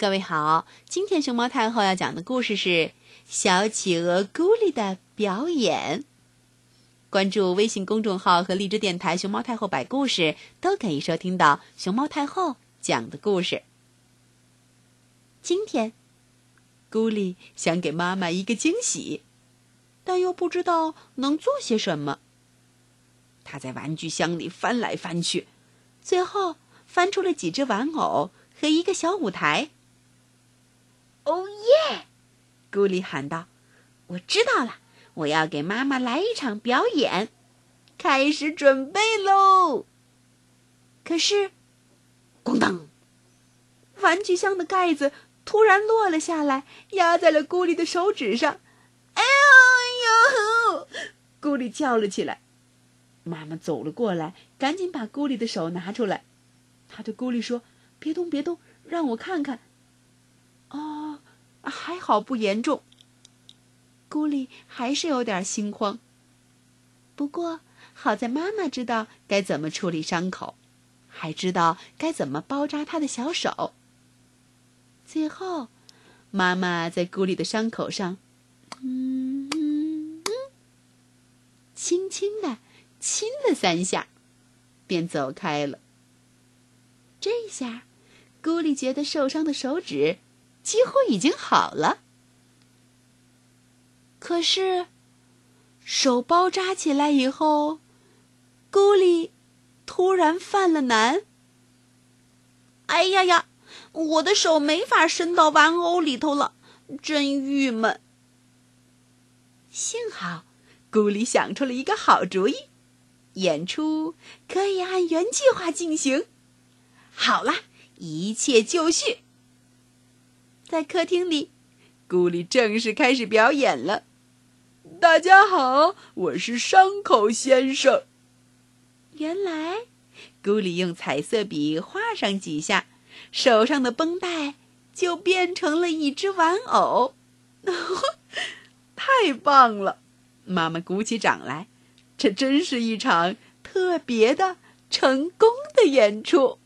各位好，今天熊猫太后要讲的故事是《小企鹅咕哩的表演》。关注微信公众号和荔枝电台“熊猫太后摆故事”，都可以收听到熊猫太后讲的故事。今天，咕哩想给妈妈一个惊喜，但又不知道能做些什么。他在玩具箱里翻来翻去，最后翻出了几只玩偶和一个小舞台。哦耶！咕哩喊道：“我知道了，我要给妈妈来一场表演，开始准备喽。”可是，咣当！玩具箱的盖子突然落了下来，压在了咕哩的手指上。哎呦呦！咕哩叫了起来。妈妈走了过来，赶紧把咕哩的手拿出来。他对咕哩说：“别动，别动，让我看看。”还好不严重。咕哩还是有点心慌。不过好在妈妈知道该怎么处理伤口，还知道该怎么包扎他的小手。最后，妈妈在咕哩的伤口上，嗯嗯嗯，轻轻的亲了三下，便走开了。这下，咕哩觉得受伤的手指。几乎已经好了，可是手包扎起来以后，咕哩突然犯了难。哎呀呀，我的手没法伸到玩偶里头了，真郁闷。幸好咕哩想出了一个好主意，演出可以按原计划进行。好了，一切就绪。在客厅里，咕哩正式开始表演了。大家好，我是伤口先生。原来，咕哩用彩色笔画上几下，手上的绷带就变成了一只玩偶。太棒了！妈妈鼓起掌来，这真是一场特别的、成功的演出。